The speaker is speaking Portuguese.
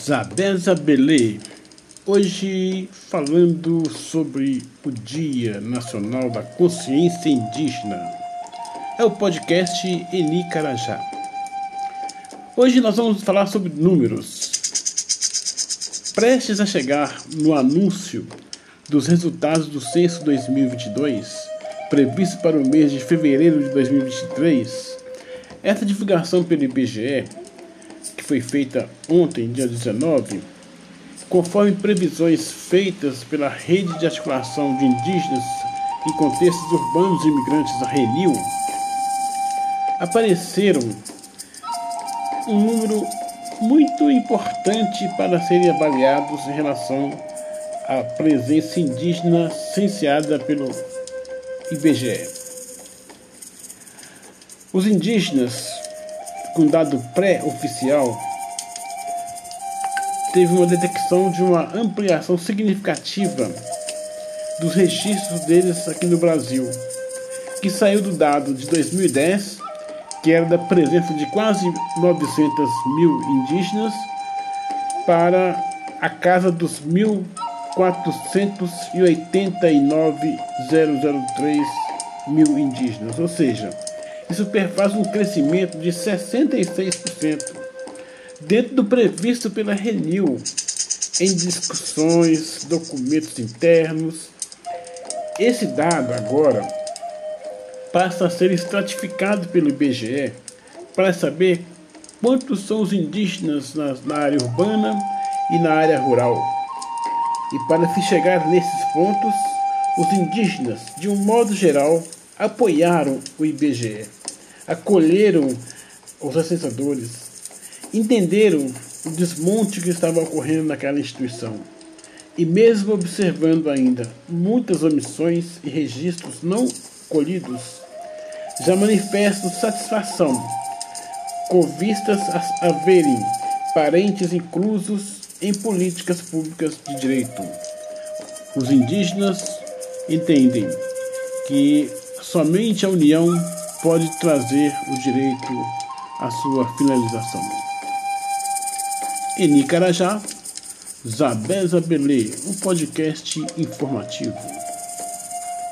Zabeza Belê, hoje falando sobre o Dia Nacional da Consciência Indígena. É o podcast Eni Carajá. Hoje nós vamos falar sobre números. Prestes a chegar no anúncio dos resultados do censo 2022, previsto para o mês de fevereiro de 2023, essa divulgação pelo IBGE foi feita ontem, dia 19, conforme previsões feitas pela Rede de Articulação de Indígenas em Contextos Urbanos e Imigrantes, a RENIL, apareceram um número muito importante para serem avaliados em relação à presença indígena censeada pelo IBGE. Os indígenas com dado pré-oficial, teve uma detecção de uma ampliação significativa dos registros deles aqui no Brasil, que saiu do dado de 2010, que era da presença de quase 900 mil indígenas, para a casa dos 1.489.003 mil indígenas, ou seja, isso perfaz um crescimento de 66% dentro do previsto pela Renil em discussões, documentos internos. Esse dado agora passa a ser estratificado pelo IBGE para saber quantos são os indígenas na área urbana e na área rural. E para se chegar nesses pontos, os indígenas, de um modo geral, apoiaram o IBGE, acolheram os assessadores, entenderam o desmonte que estava ocorrendo naquela instituição. E mesmo observando ainda muitas omissões e registros não colhidos, já manifestam satisfação com vistas a haverem parentes inclusos em políticas públicas de direito. Os indígenas entendem que Somente a união pode trazer o direito à sua finalização. Em Nicarajá, Zabeza Belê, um podcast informativo.